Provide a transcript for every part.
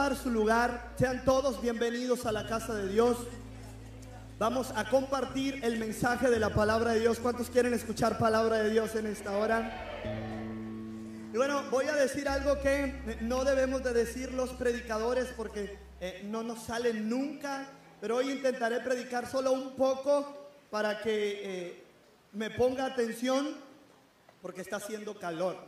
su lugar. Sean todos bienvenidos a la casa de Dios. Vamos a compartir el mensaje de la palabra de Dios. ¿Cuántos quieren escuchar palabra de Dios en esta hora? Y bueno, voy a decir algo que no debemos de decir los predicadores porque eh, no nos sale nunca, pero hoy intentaré predicar solo un poco para que eh, me ponga atención porque está haciendo calor.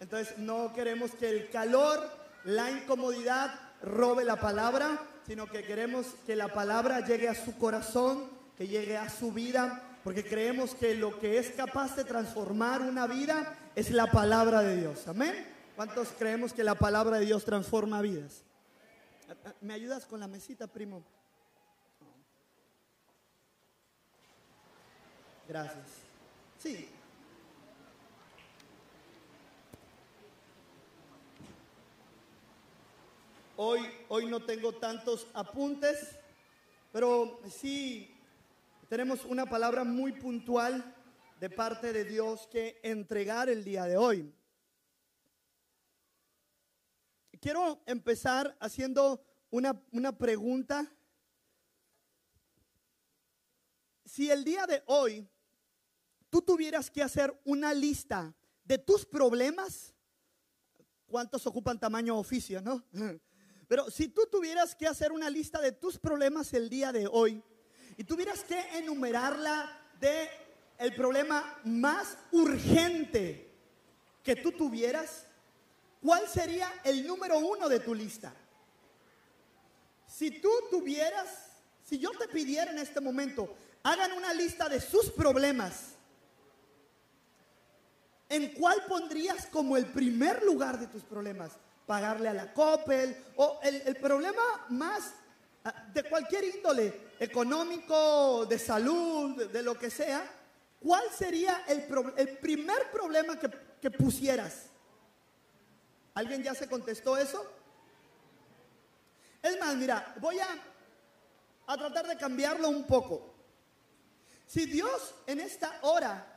Entonces no queremos que el calor, la incomodidad robe la palabra, sino que queremos que la palabra llegue a su corazón, que llegue a su vida, porque creemos que lo que es capaz de transformar una vida es la palabra de Dios. Amén. ¿Cuántos creemos que la palabra de Dios transforma vidas? ¿Me ayudas con la mesita, primo? Gracias. Sí. Hoy, hoy no tengo tantos apuntes, pero sí tenemos una palabra muy puntual de parte de Dios que entregar el día de hoy. Quiero empezar haciendo una, una pregunta. Si el día de hoy tú tuvieras que hacer una lista de tus problemas, ¿cuántos ocupan tamaño oficio, no? Pero si tú tuvieras que hacer una lista de tus problemas el día de hoy y tuvieras que enumerarla de el problema más urgente que tú tuvieras, ¿cuál sería el número uno de tu lista? Si tú tuvieras, si yo te pidiera en este momento, hagan una lista de sus problemas, ¿en cuál pondrías como el primer lugar de tus problemas? Pagarle a la Coppel o el, problema más ah, de cualquier índole, económico, de salud, de, lo que sea, ¿cuál sería el, el primer problema que, que pusieras? ¿Alguien ya se contestó eso? Es más, mira, voy a, a tratar de cambiarlo un poco. Si Dios en esta hora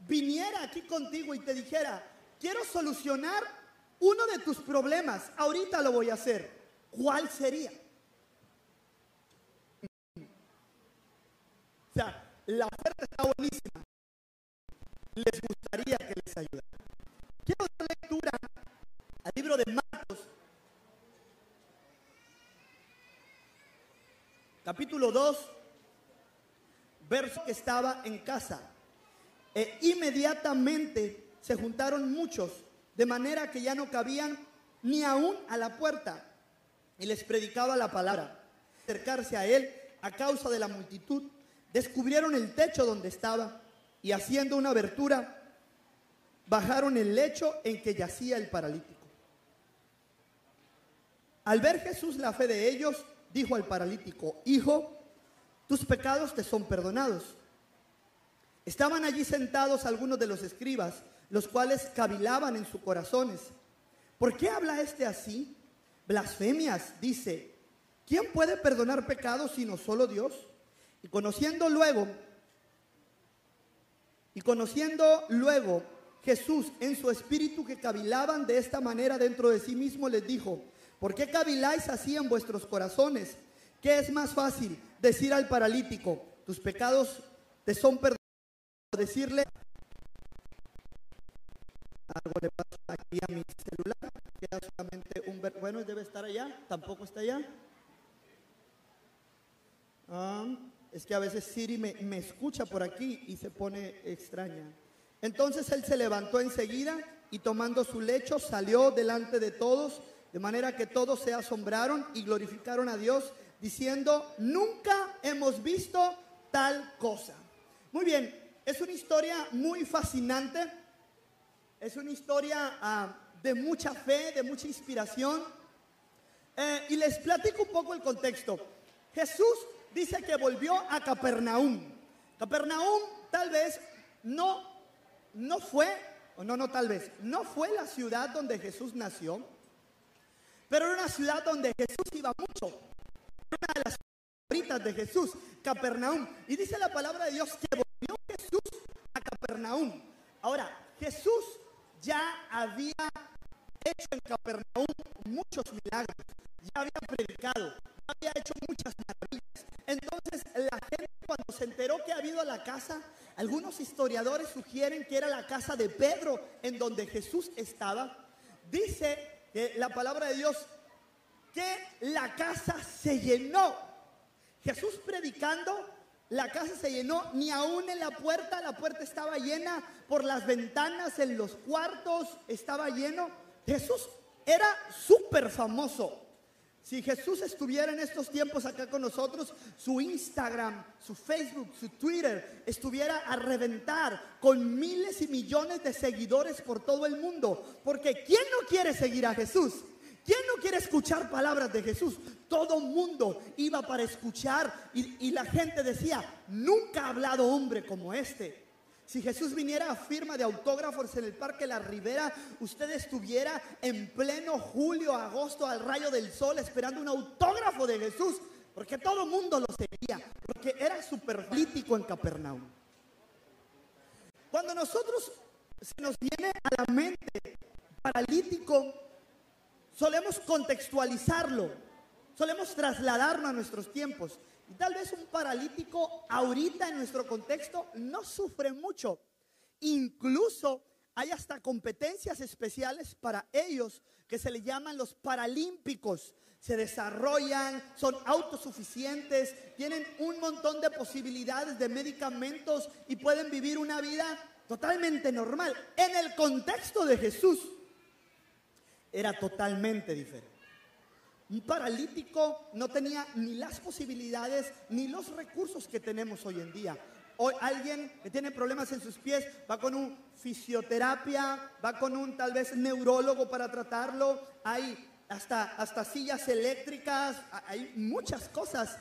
viniera aquí contigo y te dijera, quiero solucionar uno de tus problemas, ahorita lo voy a hacer, ¿cuál sería? O sea, la oferta está buenísima. Les gustaría que les ayudara. Quiero dar lectura al libro de Marcos, capítulo 2, verso que estaba en casa. E inmediatamente se juntaron muchos de manera que ya no cabían ni aún a la puerta. Y les predicaba la palabra. Acercarse a él a causa de la multitud, descubrieron el techo donde estaba y haciendo una abertura, bajaron el lecho en que yacía el paralítico. Al ver Jesús la fe de ellos, dijo al paralítico, Hijo, tus pecados te son perdonados. Estaban allí sentados algunos de los escribas los cuales cavilaban en sus corazones. ¿Por qué habla este así? Blasfemias, dice. ¿Quién puede perdonar pecados sino solo Dios? Y conociendo luego, y conociendo luego Jesús en su espíritu que cavilaban de esta manera dentro de sí mismo, les dijo, ¿por qué caviláis así en vuestros corazones? ¿Qué es más fácil? Decir al paralítico, tus pecados te son perdonados, decirle, algo le pasa aquí a mi celular. Queda solamente un ver bueno, debe estar allá. Tampoco está allá. Ah, es que a veces Siri me, me escucha por aquí y se pone extraña. Entonces él se levantó enseguida y tomando su lecho salió delante de todos, de manera que todos se asombraron y glorificaron a Dios, diciendo, nunca hemos visto tal cosa. Muy bien, es una historia muy fascinante es una historia ah, de mucha fe, de mucha inspiración. Eh, y les platico un poco el contexto. Jesús dice que volvió a Capernaum. Capernaum tal vez no, no fue, o no, no tal vez, no fue la ciudad donde Jesús nació, pero era una ciudad donde Jesús iba mucho. Una de las favoritas de Jesús, Capernaum. Y dice la palabra de Dios que volvió Jesús a Capernaum. Ahora, Jesús ya había hecho en Capernaum muchos milagros, ya había predicado, había hecho muchas maravillas. Entonces la gente cuando se enteró que ha habido a la casa, algunos historiadores sugieren que era la casa de Pedro en donde Jesús estaba. Dice que la palabra de Dios que la casa se llenó. Jesús predicando, la casa se llenó, ni aún en la puerta, la puerta estaba llena, por las ventanas, en los cuartos, estaba lleno. Jesús era súper famoso. Si Jesús estuviera en estos tiempos acá con nosotros, su Instagram, su Facebook, su Twitter estuviera a reventar con miles y millones de seguidores por todo el mundo. Porque ¿quién no quiere seguir a Jesús? ¿Quién no quiere escuchar palabras de Jesús? Todo mundo iba para escuchar y, la gente decía, nunca ha hablado hombre como este. Si Jesús viniera a firma de autógrafos en el Parque La Ribera, usted estuviera en pleno julio, agosto, al rayo del sol, esperando un autógrafo de Jesús, porque todo el mundo lo seguía, porque era súper en Capernaum. Cuando nosotros se nos viene a la mente paralítico, solemos contextualizarlo, solemos trasladarlo a nuestros tiempos. Y tal vez un paralítico ahorita en nuestro contexto no sufre mucho. Incluso hay hasta competencias especiales para ellos que se le llaman los paralímpicos. Se desarrollan, son autosuficientes, tienen un montón de posibilidades de medicamentos y pueden vivir una vida totalmente normal. En el contexto de Jesús era totalmente diferente. Un paralítico no tenía ni las posibilidades ni los recursos que tenemos hoy en día. Hoy alguien que tiene problemas en sus pies va con un fisioterapia, va con un tal vez neurólogo para tratarlo. Hay hasta, hasta sillas eléctricas, hay muchas cosas.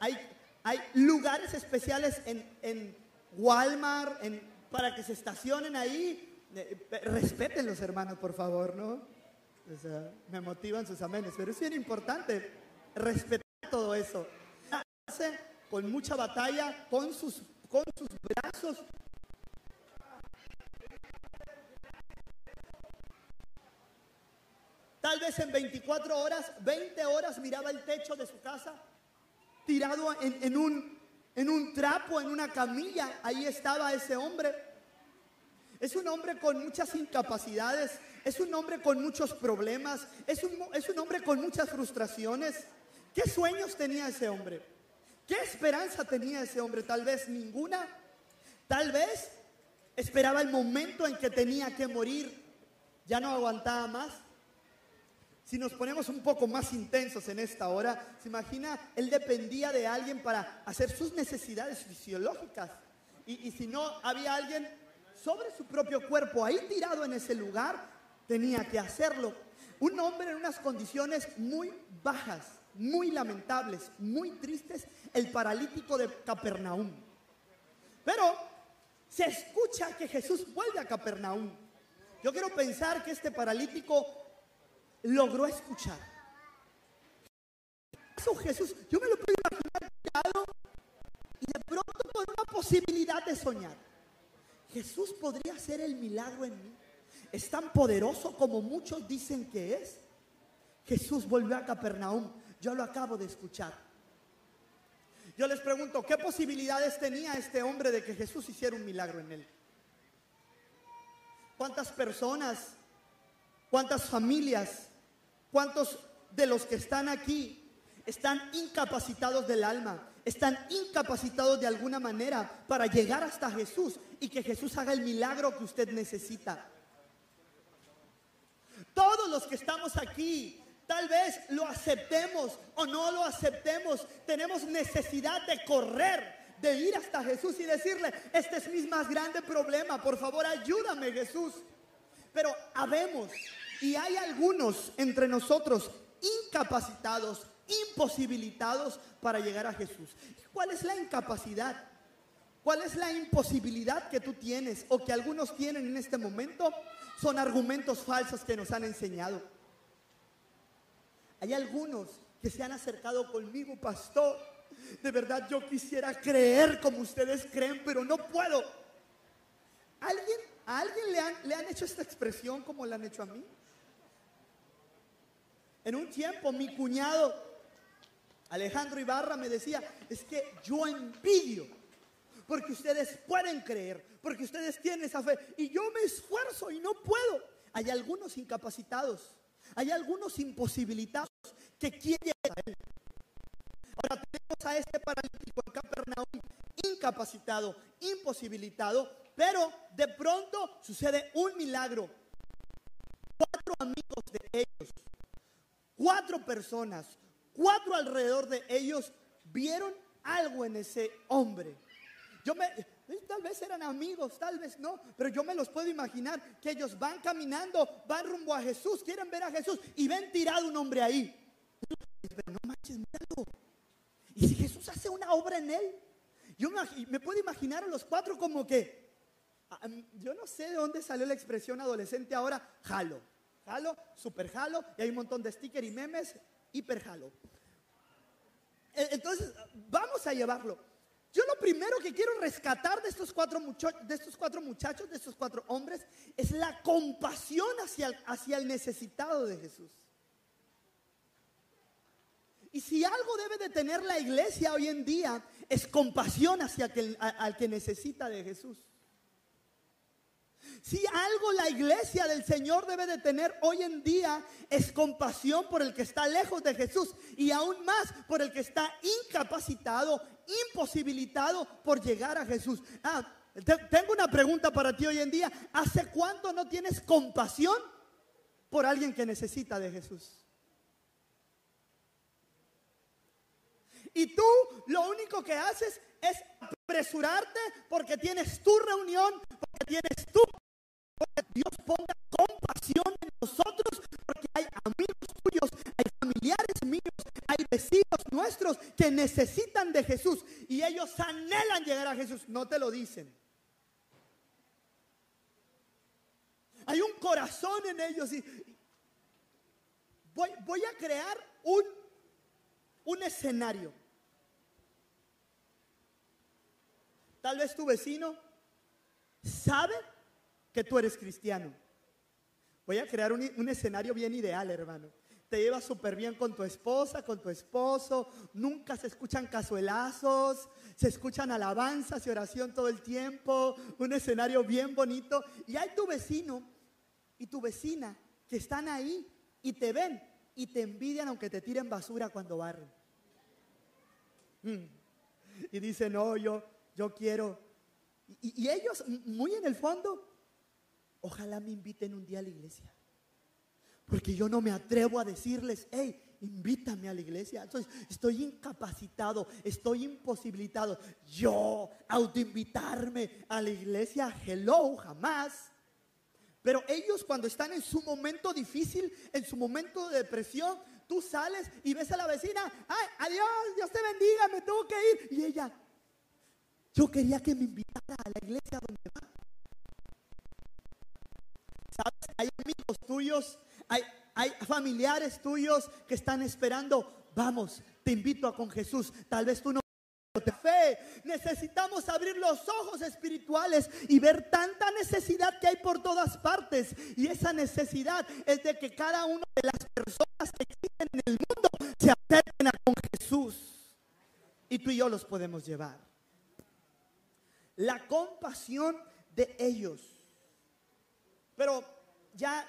Hay, hay lugares especiales en, en Walmart para que se estacionen ahí. Eh, respeten los hermanos, por favor, ¿no? O sea, me motivan sus amenes, pero es bien importante respetar todo eso. Hace con mucha batalla, con sus, con sus brazos. Tal vez en 24 horas, 20 horas miraba el techo de su casa, tirado en, en, un, en un trapo, en una camilla. Ahí estaba ese hombre. Es un hombre con muchas incapacidades, es un hombre con muchos problemas, es un, es un hombre con muchas frustraciones. ¿Qué sueños tenía ese hombre? ¿Qué esperanza tenía ese hombre? Tal vez ninguna. Tal vez esperaba el momento en que tenía que morir. Ya no aguantaba más. Si nos ponemos un poco más intensos en esta hora, se imagina, él dependía de alguien para hacer sus necesidades fisiológicas. Y, y si no había alguien sobre su propio cuerpo ahí tirado en ese lugar, tenía que hacerlo. Un hombre en unas condiciones muy bajas, muy lamentables, muy tristes, el paralítico de Capernaum. Pero se escucha que Jesús vuelve a Capernaum. Yo quiero pensar que este paralítico logró escuchar. Eso Jesús, yo me lo puedo imaginar tirado y de pronto con una posibilidad de soñar. Jesús podría hacer el milagro en mí es tan poderoso como muchos dicen que es. Jesús volvió a Capernaum. Yo lo acabo de escuchar. Yo les pregunto, ¿qué posibilidades tenía este hombre de que Jesús hiciera un milagro en él? ¿Cuántas personas, cuántas familias, cuántos de los que están aquí están incapacitados del alma, están incapacitados de alguna manera para llegar hasta Jesús y que Jesús haga el milagro que usted necesita? Los que estamos aquí, tal vez lo aceptemos o no lo aceptemos, tenemos necesidad de correr, de ir hasta Jesús y decirle, este es mi más grande problema, por favor ayúdame Jesús. Pero habemos y hay algunos entre nosotros incapacitados, imposibilitados para llegar a Jesús. ¿Cuál es la incapacidad? ¿Cuál es la imposibilidad que tú tienes o que algunos tienen en este momento? Son argumentos falsos que nos han enseñado. Hay algunos que se han acercado conmigo, pastor. De verdad yo quisiera creer como ustedes creen, pero no puedo. ¿Alguien, ¿A alguien le han, le han hecho esta expresión como la han hecho a mí? En un tiempo mi cuñado Alejandro Ibarra me decía, es que yo envidio, porque ustedes pueden creer, porque ustedes tienen esa fe, y yo me esfuerzo y no puedo. Hay algunos incapacitados, hay algunos imposibilitados que quieren a él. Ahora tenemos a este paralítico en Capernaum incapacitado, imposibilitado, pero de pronto sucede un milagro. Cuatro amigos de ellos, cuatro personas, cuatro alrededor de ellos vieron algo en ese hombre. Yo me, eh, tal vez eran amigos, tal vez no, pero yo me los puedo imaginar que ellos van caminando, van rumbo a Jesús, quieren ver a Jesús y ven tirado un hombre ahí. Pero no manches, míralo. Y si Jesús hace una obra en él, yo me, puedo imaginar a los cuatro como que, ah, mm, yo no sé de dónde salió la expresión adolescente ahora, jalo. Jalo, super jalo, y hay un montón de stickers y memes, hiper jalo. E, entonces, vamos a llevarlo. Yo lo primero que quiero rescatar de estos cuatro, de estos cuatro muchachos, de estos cuatro hombres, es la compasión hacia el necesitado de Jesús. Y si algo debe de tener la iglesia hoy en día, es compasión hacia aquel, al que necesita de Jesús. Si algo la iglesia del Señor debe de tener hoy en día es compasión por el que está lejos de Jesús y aún más por el que está incapacitado, imposibilitado por llegar a Jesús. Ah, tengo una pregunta para ti hoy en día. ¿Hace cuánto no tienes compasión por alguien que necesita de Jesús? Y tú lo único que haces es apresurarte porque tienes tu reunión, porque tienes tu... Dios ponga compasión en nosotros, porque hay amigos tuyos, hay familiares míos, hay vecinos nuestros que necesitan de Jesús y ellos anhelan llegar a Jesús. No te lo dicen. Hay un corazón en ellos y voy, voy a crear un, un escenario. Tal vez tu vecino sabe que tú eres cristiano. Voy a crear un, escenario bien ideal, hermano. Te llevas súper bien con tu esposa, con tu esposo. Nunca se escuchan cazuelazos, se escuchan alabanzas y oración todo el tiempo. Un escenario bien bonito. Y hay tu vecino y tu vecina que están ahí y te ven y te envidian aunque te tiren basura cuando barren. Mm. Y dicen, no, yo, yo quiero. Y, ellos, muy en el fondo, ojalá me inviten un día a la iglesia. Porque yo no me atrevo a decirles, hey, invítame a la iglesia. Entonces, estoy incapacitado, estoy imposibilitado. Yo, autoinvitarme a la iglesia, hello, jamás. Pero ellos cuando están en su momento difícil, en su momento de depresión, tú sales y ves a la vecina, ay, adiós, Dios te bendiga, me tengo que ir. Y ella, yo quería que me invitara a la iglesia donde va. ¿Sabes? Hay amigos tuyos, hay, familiares tuyos que están esperando. Vamos, te invito a con Jesús. Tal vez tú no fe. Necesitamos abrir los ojos espirituales y ver tanta necesidad que hay por todas partes. Y esa necesidad es de que cada una de las personas que existen en el mundo se acerquen a con Jesús. Y tú y yo los podemos llevar la compasión de ellos. Pero ya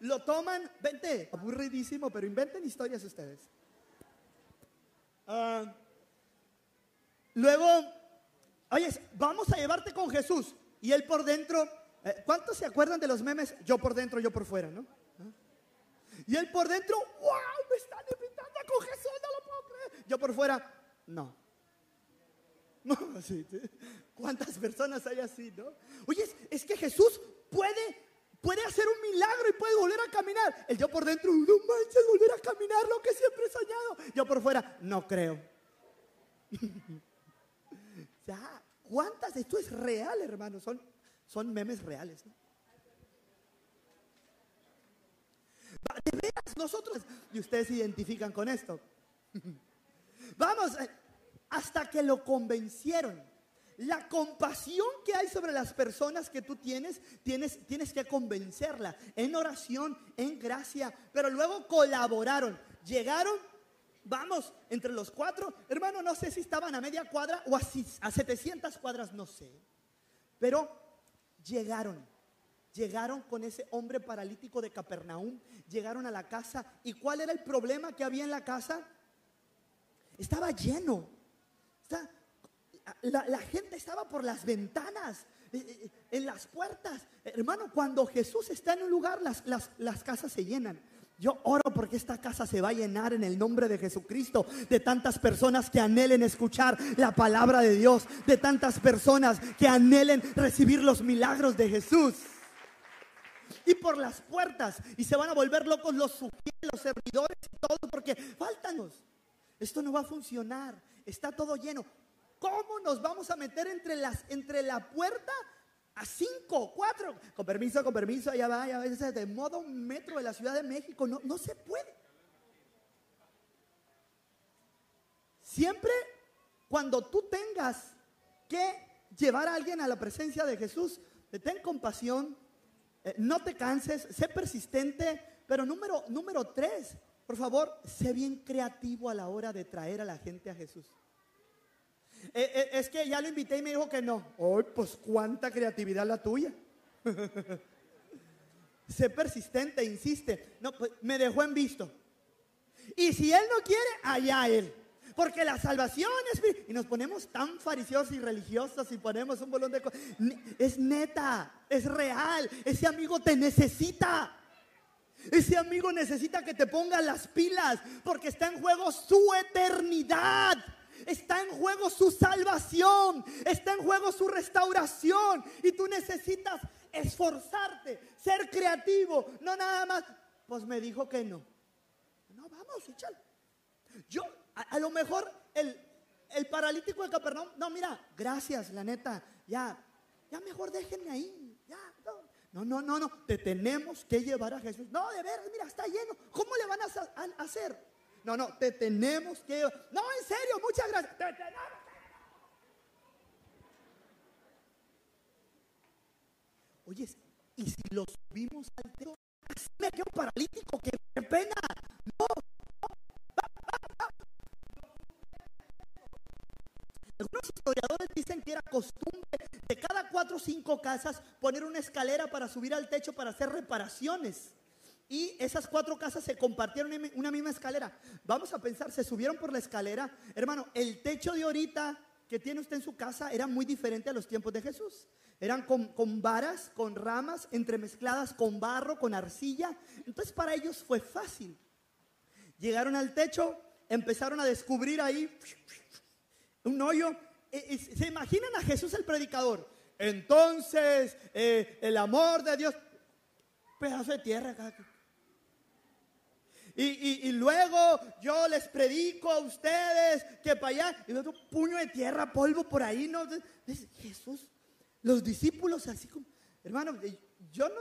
lo, toman, vente, aburridísimo, pero inventen historias ustedes. Ah, luego, oye, vamos a llevarte con Jesús. Y él por dentro, eh, ¿cuántos se acuerdan de los memes? Yo por dentro, yo por fuera, ¿no? ¿Ah? Y él por dentro, wow, me están invitando con Jesús, no lo puedo creer. Yo por fuera, no. ¿Cuántas personas hay así, no? Oye, es, que Jesús puede, puede hacer un milagro y puede volver a caminar. El yo por dentro, no manches, volver a caminar lo que siempre he soñado. Yo por fuera, no creo. ya, ¿cuántas? Esto es real, hermano. Son, son memes reales, De veras, nosotros, y ustedes se identifican con esto. Vamos, eh, hasta que lo convencieron. la compasión que hay sobre las personas que tú tienes, tienes, tienes que convencerla en oración, en gracia. Pero luego colaboraron, llegaron, vamos, entre los cuatro, hermano, no sé si estaban a media cuadra o a, a 700 cuadras, no sé. Pero llegaron, llegaron con ese hombre paralítico de Capernaum, llegaron a la casa. ¿Y cuál era el problema que había en la casa? Estaba lleno. La, gente estaba por las ventanas, eh, eh, en las puertas. Hermano, cuando Jesús está en un lugar, las, casas se llenan. Yo oro porque esta casa se va a llenar en el nombre de Jesucristo, de tantas personas que anhelen escuchar la palabra de Dios, de tantas personas que anhelen recibir los milagros de Jesús. Y por las puertas, y se van a volver locos los los servidores y todo, porque faltan. Esto no va a funcionar, está todo lleno. ¿Cómo nos vamos a meter entre, las, entre la puerta a cinco, cuatro, con permiso, con permiso, allá va, a veces de modo un metro de la Ciudad de México, no, no se puede. Siempre cuando tú tengas que llevar a alguien a la presencia de Jesús, ten compasión, eh, no te canses, sé persistente, pero número, número tres, por favor, sé bien creativo a la hora de traer a la gente a Jesús. Eh, eh, es que ya lo invité y me dijo que no. Ay, pues cuánta creatividad la tuya. sé persistente, insiste. No, pues me dejó en visto. Y si él no quiere, allá él. Porque la salvación es... Y nos ponemos tan fariseos y religiosos y ponemos un bolón de cosas. Es neta, es real. Ese amigo te necesita. Ese amigo necesita que te pongas las pilas porque está en juego su eternidad. Está en juego su salvación. Está en juego su restauración. Y tú necesitas esforzarte, ser creativo. No nada más. Pues me dijo que no. No, vamos, échale. Yo, a, lo mejor el, el paralítico de Capernaum. No, mira, gracias, la neta. Ya, ya mejor déjenme ahí. No, no, no, no. Te tenemos que llevar a Jesús. No, de veras, mira, está lleno. ¿Cómo le van a hacer? No, no, te tenemos que... No, en serio, muchas gracias. Te tenemos Oye, ¿y si lo subimos al techo? Así me quedo paralítico, qué, pena. No, Historiadores dicen que era costumbre de cada cuatro o cinco casas poner una escalera para subir al techo para hacer reparaciones. Y esas cuatro casas se compartieron en una misma escalera. Vamos a pensar, se subieron por la escalera. Hermano, el techo de ahorita que tiene usted en su casa era muy diferente a los tiempos de Jesús. Eran con, con, varas, con ramas, entremezcladas con barro, con arcilla. Entonces para ellos fue fácil. Llegaron al techo, empezaron a descubrir ahí un hoyo. ¿Se imaginan a Jesús el predicador? Entonces, eh, el amor de Dios, pedazo de tierra acá. Y, luego yo les predico a ustedes que para allá, y otro puño de tierra, polvo por ahí, ¿no? Jesús, los discípulos así como, hermano, yo no,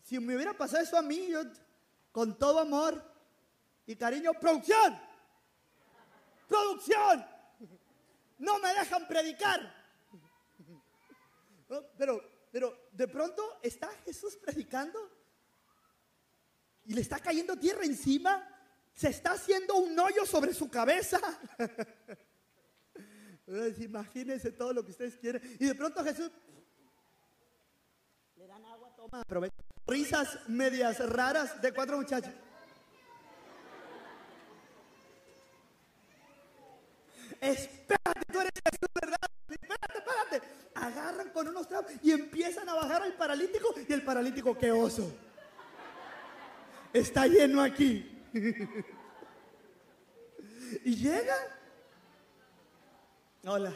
si me hubiera pasado eso a mí, yo con todo amor y cariño, producción, producción, no me dejan predicar. Pero, pero de pronto está Jesús predicando y le está cayendo tierra encima, se está haciendo un hoyo sobre su cabeza. Imagínense todo lo que ustedes quieren. Y de pronto Jesús le dan agua, toma. Risas medias raras de cuatro muchachos. Espérate, y empiezan a bajar al paralítico y el paralítico, qué oso está lleno aquí. y llega. Hola.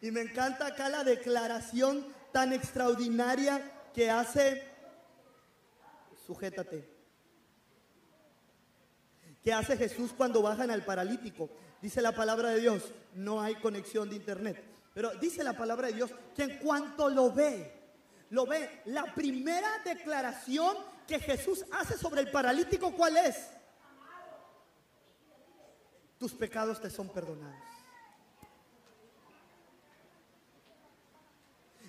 Y me encanta acá la declaración tan extraordinaria que hace, sujétate, que hace Jesús cuando bajan al paralítico. Dice la palabra de Dios, no hay conexión de internet, pero dice la palabra de Dios que en cuanto lo ve, lo ve. La primera declaración que Jesús hace sobre el paralítico, ¿cuál es? Tus pecados te son perdonados.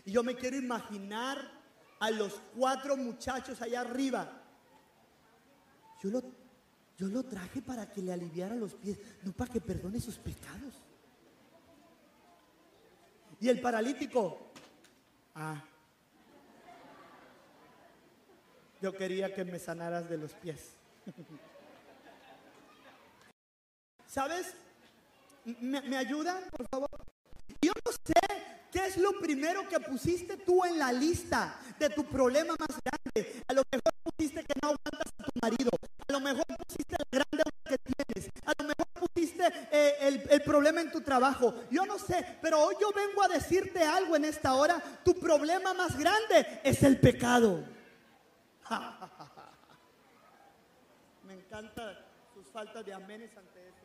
Y yo me quiero imaginar a los cuatro muchachos allá arriba. Yo lo, yo lo traje para que le aliviara los pies, no para que perdone sus pecados. Y el paralítico, ah, yo quería que me sanaras de los pies. ¿Sabes? ¿Me, ayudan, por favor? Yo no sé qué es lo primero que pusiste tú en la lista de tu problema más grande. A lo mejor pusiste que no aguantas a tu marido. A lo mejor pusiste la gran deuda que tienes. A lo mejor pusiste eh, el, problema en tu trabajo. Pero hoy yo vengo a decirte algo en esta hora. Tu problema más grande es el pecado. Me encanta sus faltas de amenes ante eso.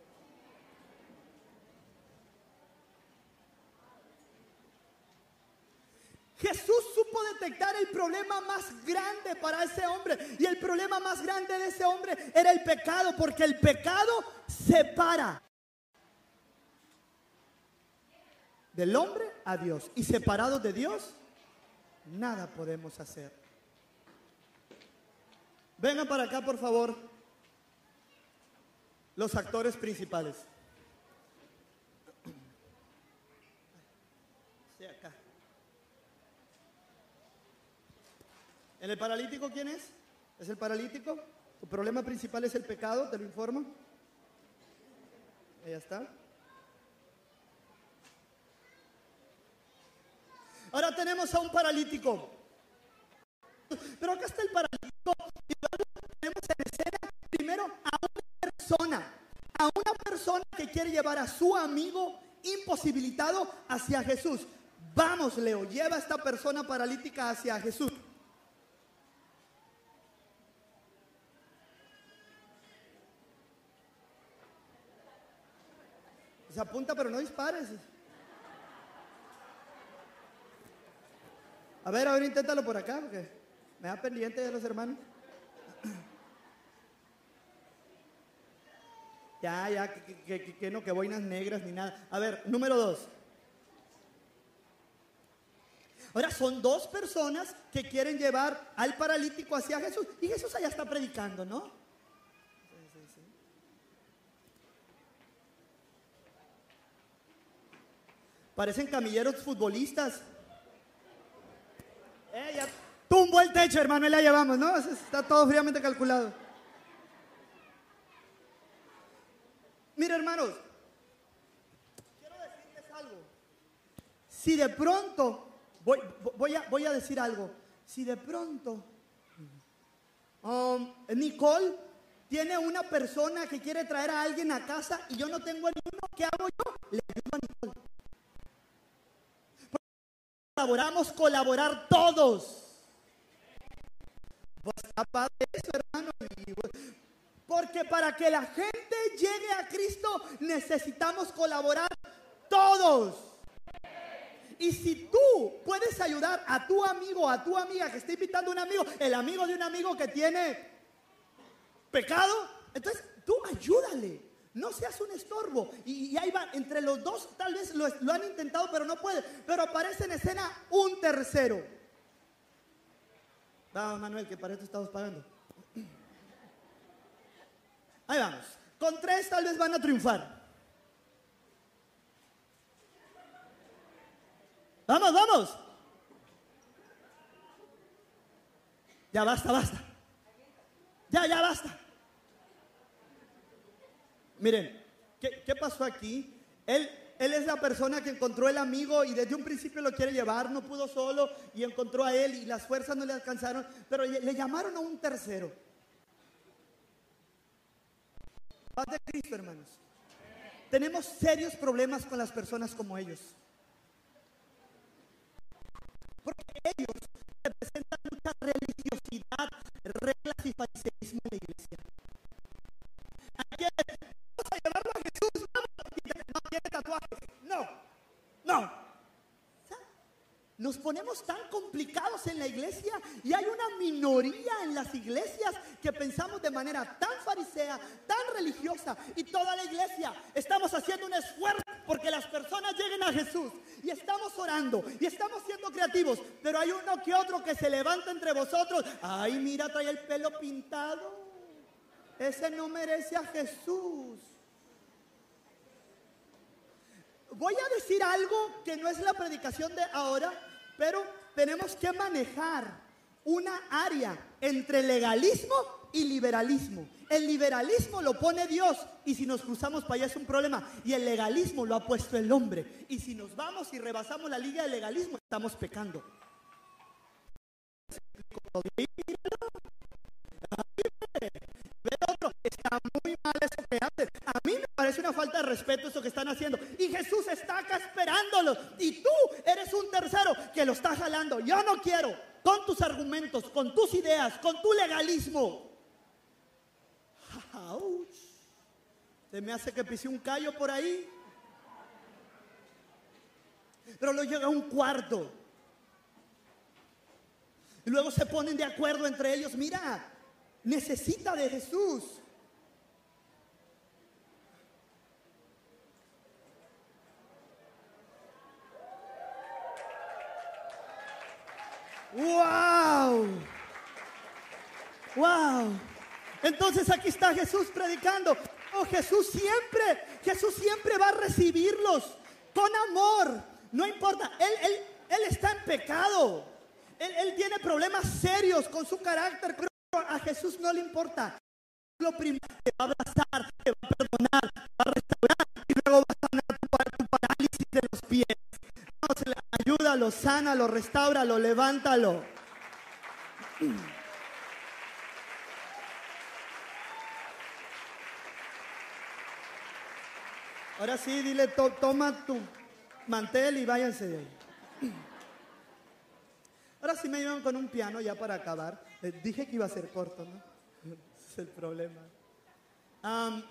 Jesús supo detectar el problema más grande para ese hombre. Y el problema más grande de ese hombre era el pecado, porque el pecado separa del hombre a Dios. Y separados de Dios, nada podemos hacer. Vengan para acá, por favor, los actores principales. Sí, acá. ¿En el paralítico quién es? ¿Es el paralítico? Tu problema principal es el pecado, te lo informo. Ahí está. Ahora tenemos a un paralítico. Pero acá está el paralítico y luego tenemos en escena primero a una persona, a una persona que quiere llevar a su amigo imposibilitado hacia Jesús. Vamos, Leo, lleva a esta persona paralítica hacia Jesús. Se apunta, pero no dispares. A ver, a ver, inténtalo por acá, porque me da pendiente de los hermanos. Ya, ya, que, que- no, que boinas negras ni nada. A ver, número dos. Ahora son dos personas que quieren llevar al paralítico hacia Jesús. Y Jesús allá está predicando, ¿no? Parecen camilleros futbolistas. Eh, ya tumbó el techo, hermano, y la llevamos, ¿no? Está todo fríamente calculado. Mira, hermanos, quiero decirles algo. Si de pronto, voy, voy, a, voy a decir algo. Si de pronto, um, Nicole tiene una persona que quiere traer a alguien a casa y yo no tengo ninguno, ¿qué hago yo? Le ayudo a Nicole. Colaboramos, colaborar todos. Pues está padre eso, hermano. Pues, Porque para que la gente llegue a Cristo necesitamos colaborar todos. Y si tú puedes ayudar a tu amigo, a tu amiga que está invitando a un amigo, el amigo de un amigo que tiene pecado, entonces tú ayúdale. No seas un estorbo. Y, y ahí va, entre los dos tal vez lo, lo han intentado, pero no puede. Pero aparece en escena un tercero. Vamos, Manuel, que para esto estamos pagando. Ahí vamos. Con tres tal vez van a triunfar. Vamos, vamos. Ya basta, basta. Ya, ya basta. Miren, ¿qué, pasó aquí? Él, él es la persona que encontró el amigo y desde un principio lo quiere llevar, no pudo solo y encontró a él y las fuerzas no le alcanzaron, pero le, le llamaron a un tercero. Paz de Cristo, hermanos. Tenemos serios problemas con las personas como ellos. Porque ellos representan mucha religiosidad, reglas y fariseísmo iglesia y hay una minoría en las iglesias que pensamos de manera tan farisea, tan religiosa y toda la iglesia estamos haciendo un esfuerzo porque las personas lleguen a Jesús y estamos orando y estamos siendo creativos, pero hay uno que otro que se levanta entre vosotros. Ay, mira, trae el pelo pintado. Ese no merece a Jesús. Voy a decir algo que no es la predicación de ahora, pero tenemos que manejar una área entre legalismo y liberalismo. El liberalismo lo pone Dios y si nos cruzamos para allá es un problema. Y el legalismo lo ha puesto el hombre. Y si nos vamos y rebasamos la liga del legalismo, estamos pecando. Está muy mal eso que hacen. A mí me parece una falta de respeto eso que están haciendo. Y Jesús está acá esperándolos. Y tú eres un tercero que lo está jalando. Yo no quiero. Con tus argumentos, con tus ideas, con tu legalismo. Se me hace que pise un callo por ahí. Pero lo llega un cuarto. Y luego se ponen de acuerdo entre ellos. Mira, necesita de Jesús. ¡Wow! ¡Wow! Entonces aquí está Jesús predicando. Oh, Jesús siempre, Jesús siempre va a recibirlos con amor. No importa, Él, él, él está en pecado. Él, él tiene problemas serios con su carácter, pero a Jesús no le importa. Lo primero te va a abrazar, te va a perdonar, va a restaurar y luego va a sanar tu, parálisis de los pies. Vamos, ayúdalo, sánalo, restáuralo, levántalo. Ahora sí, dile, toma tu mantel y váyanse de ahí. Ahora sí me llevan con un piano ya para acabar. Les dije que iba a ser corto, ¿no? Ese es el problema.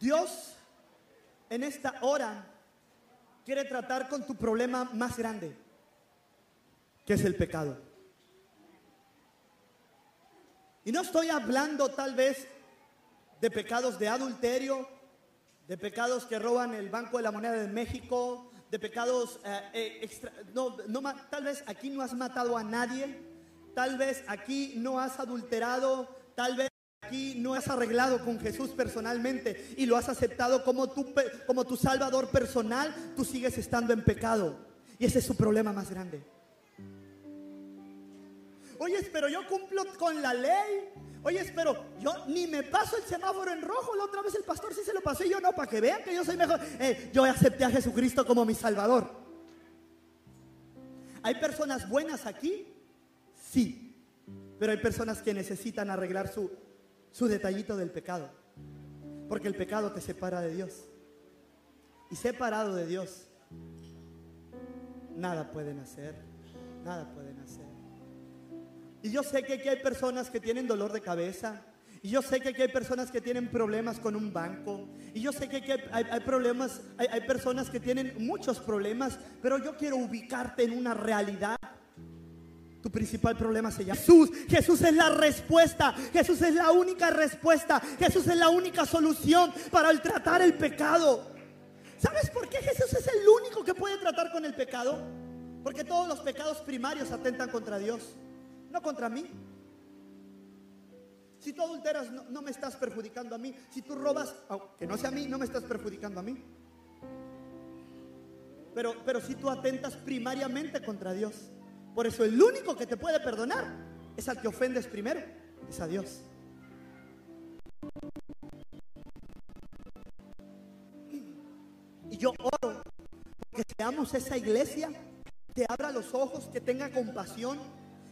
Dios en esta hora quiere tratar con tu problema más grande, que es el pecado. Y no estoy hablando tal vez de pecados de adulterio, de pecados que roban el Banco de la Moneda de México, de pecados eh, eh, extra, no, tal vez aquí no has matado a nadie, tal vez aquí no has adulterado, tal vez aquí no has arreglado con Jesús personalmente y lo has aceptado como tu, como tu Salvador personal, tú sigues estando en pecado. Y ese es su problema más grande. Oye, pero yo cumplo con la ley. Oye, pero yo ni me paso el semáforo en rojo. La otra vez el pastor sí se lo pasó y yo no, para que vean que yo soy mejor. Eh, yo acepté a Jesucristo como mi Salvador. ¿Hay personas buenas aquí? Sí. Pero hay personas que necesitan arreglar su, su detallito del pecado. Porque el pecado te separa de Dios. Y separado de Dios, nada pueden hacer. Nada pueden hacer. Y yo sé que aquí hay personas que tienen dolor de cabeza. Y yo sé que aquí hay personas que tienen problemas con un banco. Y yo sé que aquí hay, problemas, hay, hay personas que tienen muchos problemas. Pero yo quiero ubicarte en una realidad. Tu principal problema se llama Jesús. Jesús es la respuesta. Jesús es la única respuesta. Jesús es la única solución para tratar el pecado. ¿Sabes por qué Jesús es el único que puede tratar con el pecado? Porque todos los pecados primarios atentan contra Dios no contra mí. Si tú adulteras, no, me estás perjudicando a mí. Si tú robas, aunque no sea a mí, no me estás perjudicando a mí. Pero, pero si tú atentas primariamente contra Dios. Por eso el único que te puede perdonar es al que ofendes primero, es a Dios. Y yo oro porque seamos esa iglesia que abra los ojos, que tenga compasión,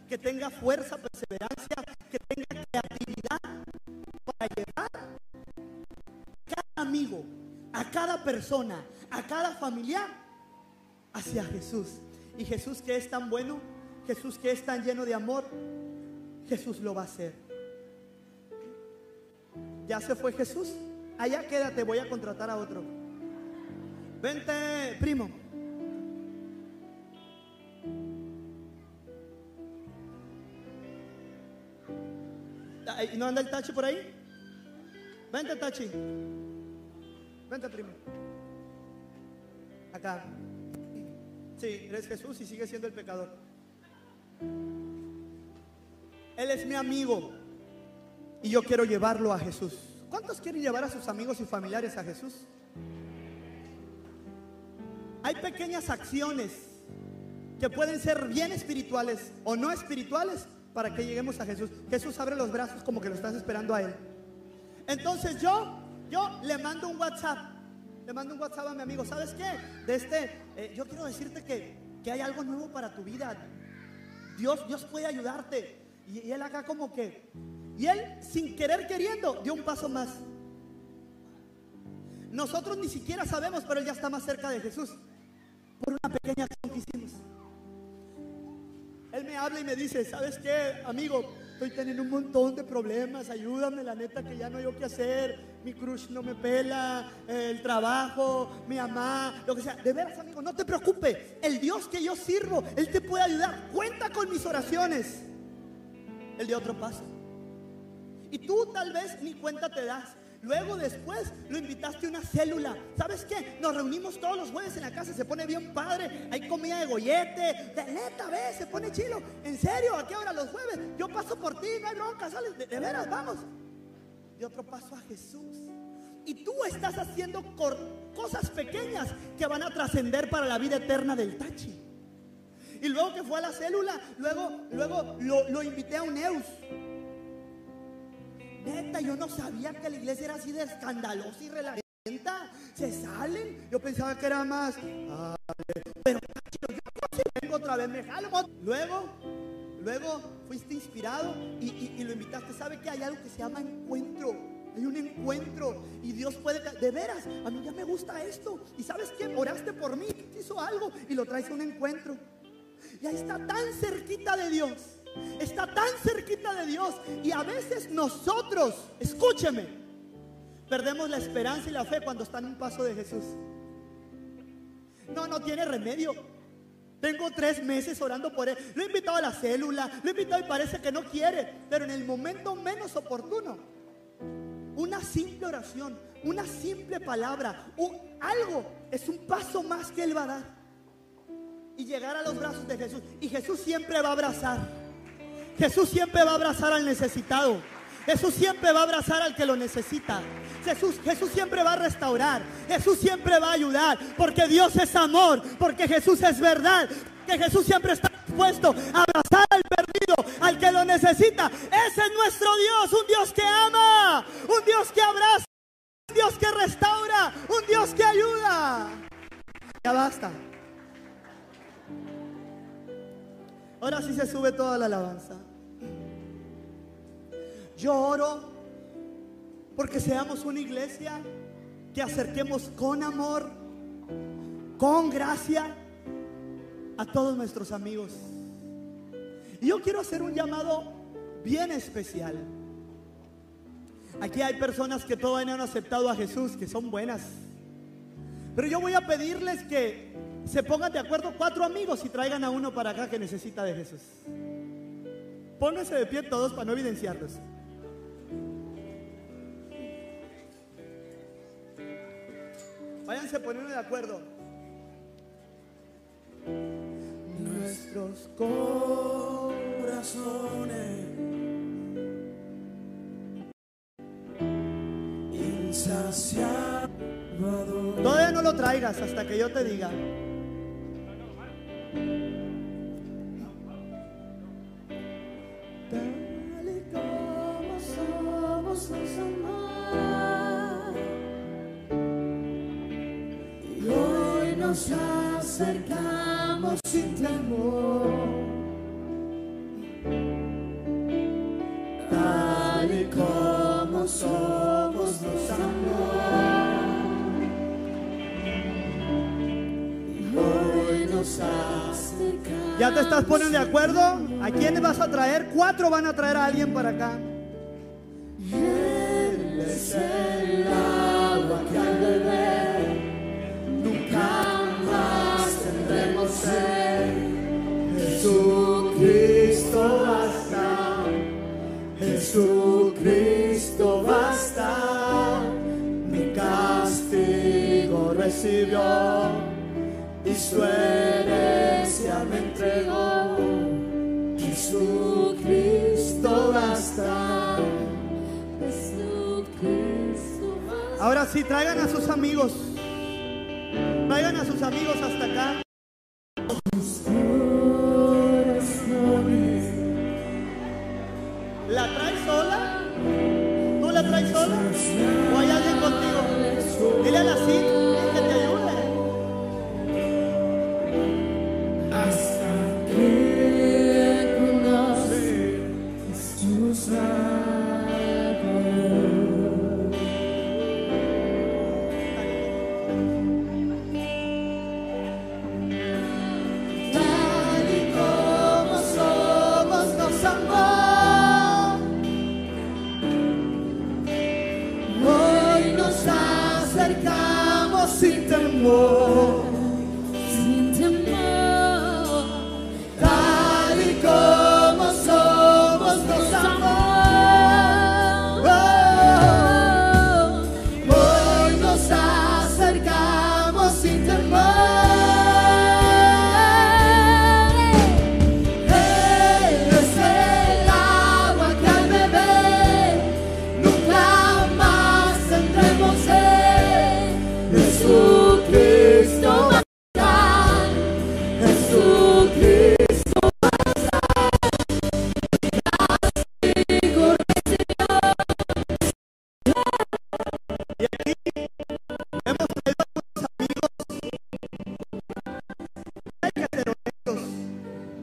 que tenga fuerza, perseverancia, que tenga creatividad para llevar a cada amigo, a cada persona, a cada familiar hacia Jesús. Y Jesús que es tan bueno, Jesús que es tan lleno de amor, Jesús lo va a hacer. Ya se fue Jesús. Allá quédate, voy a contratar a otro. Vente, primo. ¿No anda el tacho por ahí? Vente, Tachi. Vente, primo. Acá. Sí, eres Jesús y sigue siendo el pecador. Él es mi amigo y yo quiero llevarlo a Jesús. ¿Cuántos quieren llevar a sus amigos y familiares a Jesús? Hay pequeñas acciones que pueden ser bien espirituales o no espirituales para que lleguemos a Jesús. Jesús abre los brazos como que lo estás esperando a Él. Entonces yo, yo le mando un WhatsApp, le mando un WhatsApp a mi amigo. ¿Sabes qué? De este, eh, yo quiero decirte que, que, hay algo nuevo para tu vida. Dios, Dios puede ayudarte. Y, y él acá como que, y él sin querer queriendo dio un paso más. Nosotros ni siquiera sabemos, pero él ya está más cerca de Jesús por una pequeña acción que hicimos. Él me habla y me dice, ¿sabes qué, amigo? Estoy teniendo un montón de problemas, ayúdame, la neta que ya no hay qué hacer, mi crush no me pela, el trabajo, mi mamá, lo que sea. De veras, amigo, no te preocupes, el Dios que yo sirvo, Él te puede ayudar, cuenta con mis oraciones. El de otro paso. Y tú tal vez ni cuenta te das. Luego después lo invitaste a una célula. ¿Sabes qué? Nos reunimos todos los jueves en la casa, se pone bien padre. Hay comida de gollete. De neta, ve, se pone chilo. ¿En serio? ¿A qué hora los jueves? Paso por ti, no hay bronca, sales. De, de veras, vamos. Y otro paso a Jesús. Y tú estás haciendo cosas pequeñas que van a trascender para la vida eterna del Tachi. Y luego que fue a la célula, luego, luego lo, invité a un Eus. Neta, yo no sabía que la iglesia era así de escandalosa y relajenta. Se salen. Yo pensaba que era más. Pero yo vengo otra vez, me jalo. Luego, luego fuiste inspirado y, lo invitaste. ¿Sabe que hay algo que se llama encuentro? Hay un encuentro y Dios puede, de veras, a mí ya me gusta esto. Y sabes que oraste por mí, hizo algo y lo traes a un encuentro. Y ahí está tan cerquita de Dios está tan cerquita de Dios y a veces nosotros, escúcheme, perdemos la esperanza y la fe cuando está en un paso de Jesús. No, no tiene remedio. Tengo tres meses orando por él. Lo he invitado a la célula, lo he invitado y parece que no quiere, pero en el momento menos oportuno, una simple oración, una simple palabra, algo es un paso más que él va a dar. Y llegar a los brazos de Jesús. Y Jesús siempre va a abrazar. Jesús siempre va a abrazar al necesitado. Jesús siempre va a abrazar al que lo necesita. Jesús, Jesús siempre va a restaurar. Jesús siempre va a ayudar. Porque Dios es amor. Porque Jesús es verdad. Que Jesús siempre está dispuesto a abrazar al perdido, al que lo necesita. Ese es nuestro Dios. Un Dios que ama. Un Dios que abraza. Un Dios que restaura. Un Dios que ayuda. Ya basta. Ahora sí se sube toda la alabanza. Yo oro porque seamos una iglesia que acerquemos con amor, con gracia a todos nuestros amigos. Y yo quiero hacer un llamado bien especial. Aquí hay personas que todavía no han aceptado a Jesús, que son buenas. Pero yo voy a pedirles que se pongan de acuerdo cuatro amigos y traigan a uno para acá que necesita de Jesús. Pónganse de pie todos para no evidenciarlos. Váyanse poniendo de acuerdo. Nuestros corazones insaciados. Todavía no lo traigas hasta que yo te diga. Nos acercamos sin temor. Tal y como somos nos amó. Hoy nos acercamos. ¿Ya te estás poniendo de acuerdo? ¿A quiénes vas a traer? Cuatro van a traer a alguien para acá. Traigan a sus amigos. Traigan a sus amigos hasta acá. ¿La traes sola? ¿Tú la traes sola? ¿O hay alguien contigo? Dile a la Cid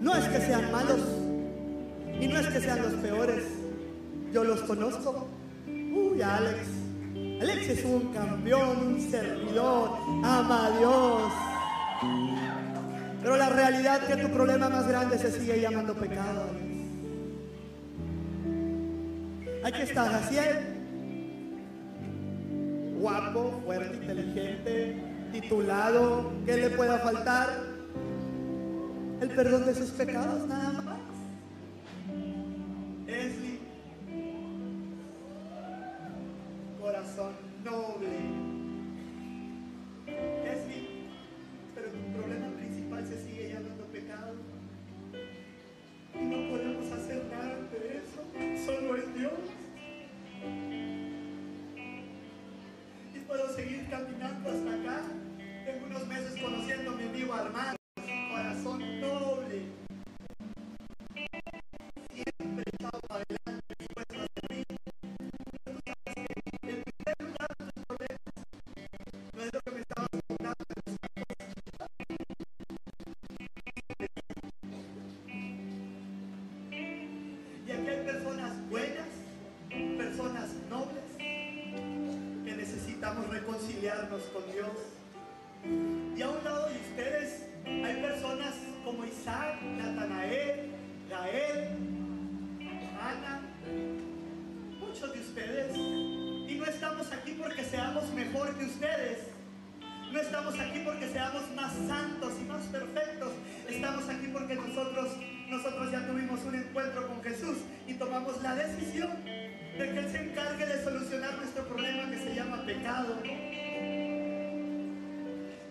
No es que sean malos. Y no es que sean los peores. Yo los conozco. Uy, Alex. Alex es un campeón, un servidor. Ama a Dios. Pero la realidad es que tu problema más grande se sigue llamando pecado. Alex. Aquí está Jaciel guapo, fuerte, inteligente, titulado, ¿qué le pueda faltar? El perdón de sus pecados, nada más. Con Dios. Y a un lado de ustedes hay personas como Isaac, Natanael, Gael, Ana, muchos de ustedes. Y no estamos aquí porque seamos mejor que ustedes. No estamos aquí porque seamos más santos y más perfectos. Estamos aquí porque nosotros, nosotros ya tuvimos un encuentro con Jesús y tomamos la decisión de que Él se encargue de solucionar nuestro problema que se llama pecado.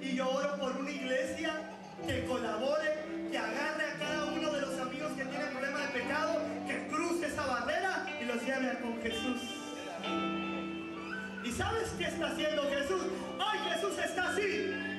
Y yo oro por una iglesia que colabore, que agarre a cada uno de los amigos que tienen problema de pecado, que cruce esa barrera y los lleve con Jesús. ¿Y sabes qué está haciendo Jesús? Hoy Jesús está así.